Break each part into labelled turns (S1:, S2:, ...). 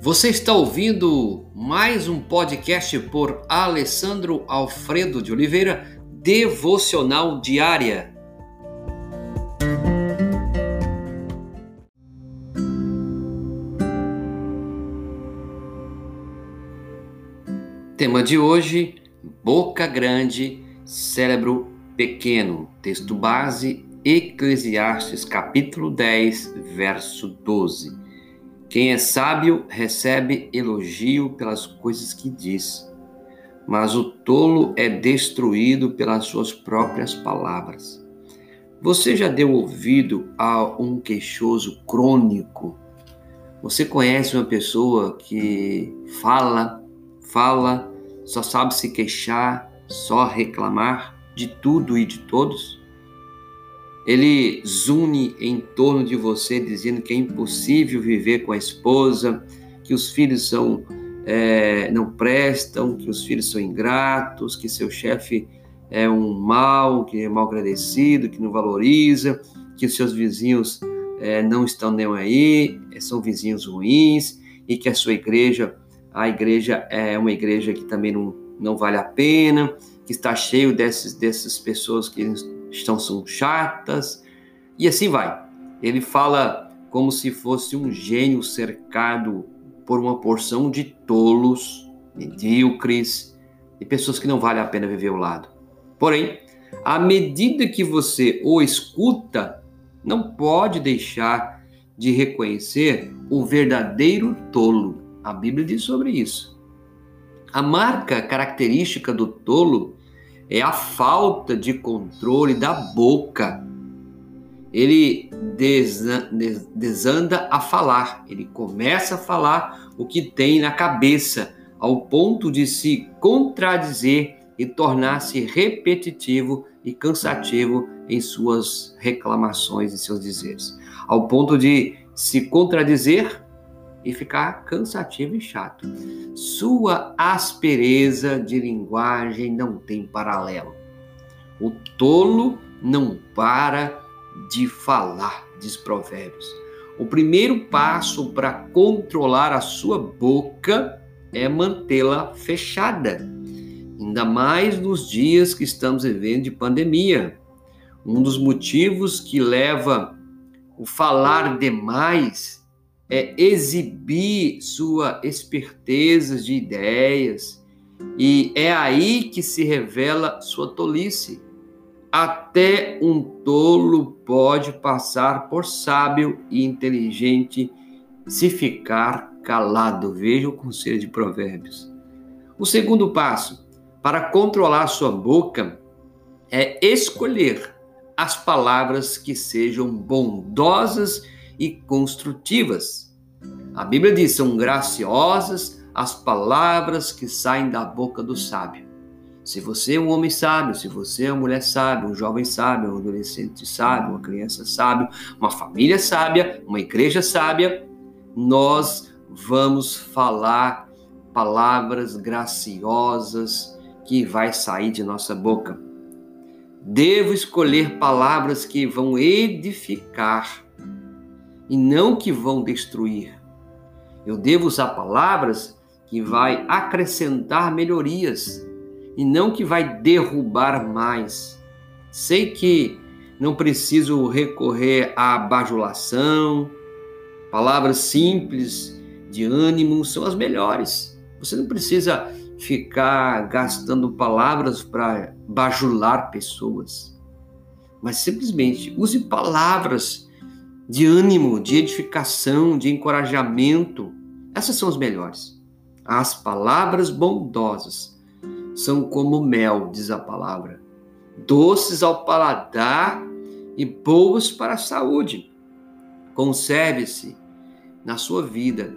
S1: Você está ouvindo mais um podcast por Alessandro Alfredo de Oliveira, Devocional Diária. Tema de hoje: boca grande, cérebro pequeno. Texto base: Eclesiastes, capítulo 10, verso 12. Quem é sábio recebe elogio pelas coisas que diz, mas o tolo é destruído pelas suas próprias palavras. Você já deu ouvido a um queixoso crônico? Você conhece uma pessoa que fala, fala, só sabe se queixar, só reclamar de tudo e de todos? Ele zune em torno de você, dizendo que é impossível viver com a esposa, que os filhos são é, não prestam, que os filhos são ingratos, que seu chefe é um mal, que é mal agradecido, que não valoriza, que os seus vizinhos é, não estão nem aí, são vizinhos ruins e que a sua igreja, a igreja é uma igreja que também não, não vale a pena, que está cheio desses, dessas pessoas que estão são chatas e assim vai. Ele fala como se fosse um gênio cercado por uma porção de tolos, medíocres e pessoas que não vale a pena viver ao lado. Porém, à medida que você o escuta, não pode deixar de reconhecer o verdadeiro tolo. A Bíblia diz sobre isso. A marca característica do tolo é a falta de controle da boca. Ele desanda a falar, ele começa a falar o que tem na cabeça, ao ponto de se contradizer e tornar-se repetitivo e cansativo em suas reclamações e seus dizeres, ao ponto de se contradizer e ficar cansativo e chato. Sua aspereza de linguagem não tem paralelo. O tolo não para de falar, diz Provérbios. O primeiro passo para controlar a sua boca é mantê-la fechada, ainda mais nos dias que estamos vivendo de pandemia. Um dos motivos que leva o falar demais é, exibir sua esperteza de ideias, e é aí que se revela sua tolice. Até um tolo pode passar por sábio e inteligente se ficar calado. Veja o conselho de Provérbios. O segundo passo para controlar sua boca é escolher as palavras que sejam bondosas e construtivas. A Bíblia diz: são graciosas as palavras que saem da boca do sábio. Se você é um homem sábio, se você é uma mulher sábia, um jovem sábio, um adolescente sábio, uma criança sábia, uma família sábia, uma igreja sábia, nós vamos falar palavras graciosas que vai sair de nossa boca. Devo escolher palavras que vão edificar e não que vão destruir. Eu devo usar palavras que vai acrescentar melhorias e não que vai derrubar mais. Sei que não preciso recorrer à bajulação, palavras simples de ânimo são as melhores. Você não precisa ficar gastando palavras para bajular pessoas, mas simplesmente use palavras de ânimo, de edificação, de encorajamento. Essas são as melhores. As palavras bondosas são como mel, diz a palavra, doces ao paladar e boas para a saúde. Conserve-se na sua vida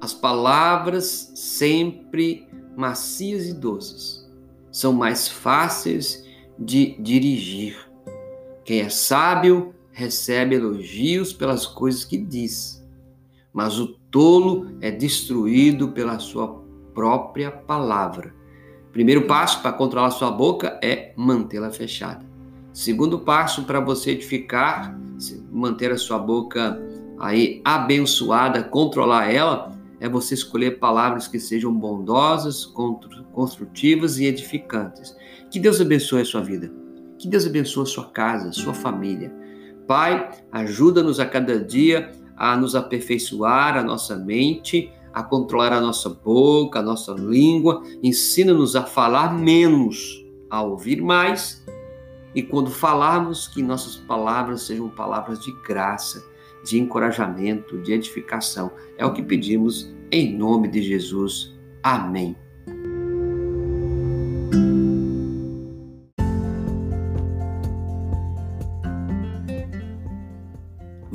S1: as palavras sempre macias e doces. São mais fáceis de dirigir. Quem é sábio recebe elogios pelas coisas que diz, mas o tolo é destruído pela sua própria palavra. Primeiro passo para controlar sua boca é mantê-la fechada. Segundo passo para você edificar, manter a sua boca aí abençoada, controlar ela, é você escolher palavras que sejam bondosas, construtivas e edificantes. Que Deus abençoe a sua vida. Que Deus abençoe a sua casa, a sua família. Pai, ajuda-nos a cada dia a nos aperfeiçoar a nossa mente, a controlar a nossa boca, a nossa língua. Ensina-nos a falar menos, a ouvir mais. E quando falarmos, que nossas palavras sejam palavras de graça de encorajamento, de edificação. É o que pedimos em nome de Jesus. Amém.